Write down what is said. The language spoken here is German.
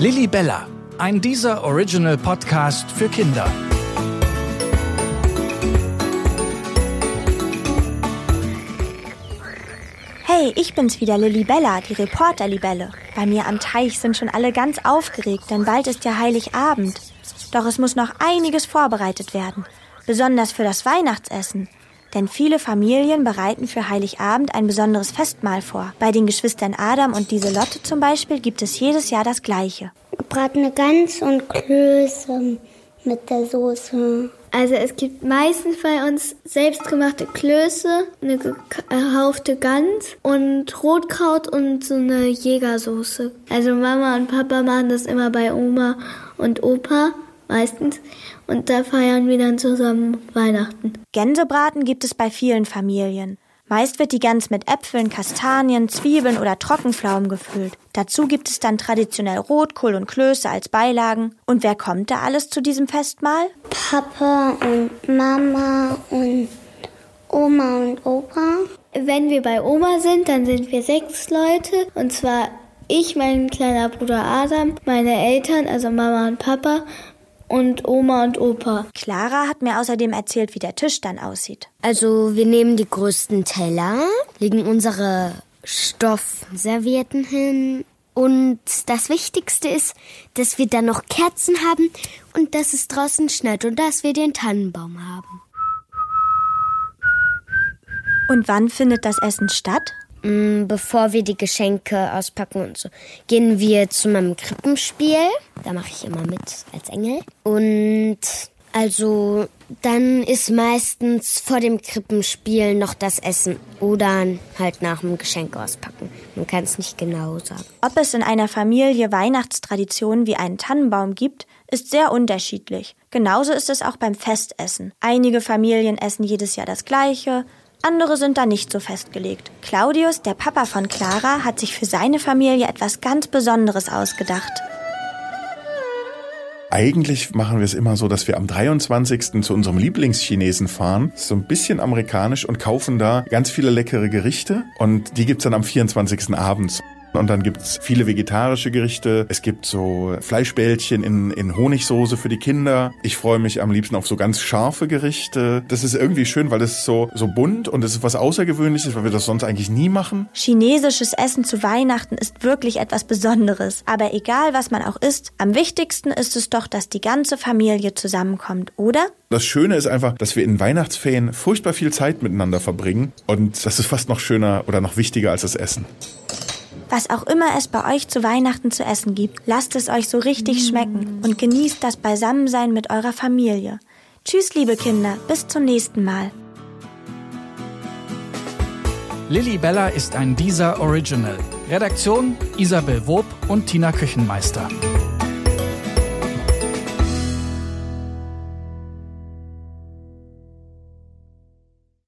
Lilly Bella, ein dieser Original Podcast für Kinder. Hey, ich bin's wieder, Lilly Bella, die Reporter-Libelle. Bei mir am Teich sind schon alle ganz aufgeregt, denn bald ist ja Heiligabend. Doch es muss noch einiges vorbereitet werden, besonders für das Weihnachtsessen. Denn viele Familien bereiten für Heiligabend ein besonderes Festmahl vor. Bei den Geschwistern Adam und Lieselotte zum Beispiel gibt es jedes Jahr das gleiche. Gebratene Gans und Klöße mit der Soße. Also es gibt meistens bei uns selbstgemachte Klöße, eine gekaufte Gans und Rotkraut und so eine Jägersoße. Also Mama und Papa machen das immer bei Oma und Opa meistens. Und da feiern wir dann zusammen Weihnachten. Gänsebraten gibt es bei vielen Familien. Meist wird die Gans mit Äpfeln, Kastanien, Zwiebeln oder Trockenpflaumen gefüllt. Dazu gibt es dann traditionell Rotkohl und Klöße als Beilagen. Und wer kommt da alles zu diesem Festmahl? Papa und Mama und Oma und Opa. Wenn wir bei Oma sind, dann sind wir sechs Leute. Und zwar ich, mein kleiner Bruder Adam, meine Eltern, also Mama und Papa und Oma und Opa. Clara hat mir außerdem erzählt, wie der Tisch dann aussieht. Also wir nehmen die größten Teller, legen unsere Stoffservietten hin und das Wichtigste ist, dass wir dann noch Kerzen haben und dass es draußen schneit und dass wir den Tannenbaum haben. Und wann findet das Essen statt? Mm, bevor wir die Geschenke auspacken und so, gehen wir zu meinem Krippenspiel. Da mache ich immer mit als Engel. Und also dann ist meistens vor dem Krippenspiel noch das Essen oder halt nach dem Geschenk auspacken. Man kann es nicht genau sagen. Ob es in einer Familie Weihnachtstraditionen wie einen Tannenbaum gibt, ist sehr unterschiedlich. Genauso ist es auch beim Festessen. Einige Familien essen jedes Jahr das gleiche, andere sind da nicht so festgelegt. Claudius, der Papa von Clara, hat sich für seine Familie etwas ganz Besonderes ausgedacht. Eigentlich machen wir es immer so, dass wir am 23. zu unserem Lieblingschinesen fahren, so ein bisschen amerikanisch und kaufen da ganz viele leckere Gerichte und die gibt's dann am 24. abends. Und dann gibt's viele vegetarische Gerichte. Es gibt so Fleischbällchen in, in Honigsoße für die Kinder. Ich freue mich am liebsten auf so ganz scharfe Gerichte. Das ist irgendwie schön, weil es so, so bunt und es ist was Außergewöhnliches, weil wir das sonst eigentlich nie machen. Chinesisches Essen zu Weihnachten ist wirklich etwas Besonderes. Aber egal, was man auch isst, am wichtigsten ist es doch, dass die ganze Familie zusammenkommt, oder? Das Schöne ist einfach, dass wir in Weihnachtsferien furchtbar viel Zeit miteinander verbringen. Und das ist fast noch schöner oder noch wichtiger als das Essen. Was auch immer es bei euch zu Weihnachten zu essen gibt, lasst es euch so richtig schmecken und genießt das Beisammensein mit eurer Familie. Tschüss, liebe Kinder, bis zum nächsten Mal. Lilly Bella ist ein dieser Original. Redaktion Isabel Wob und Tina Küchenmeister.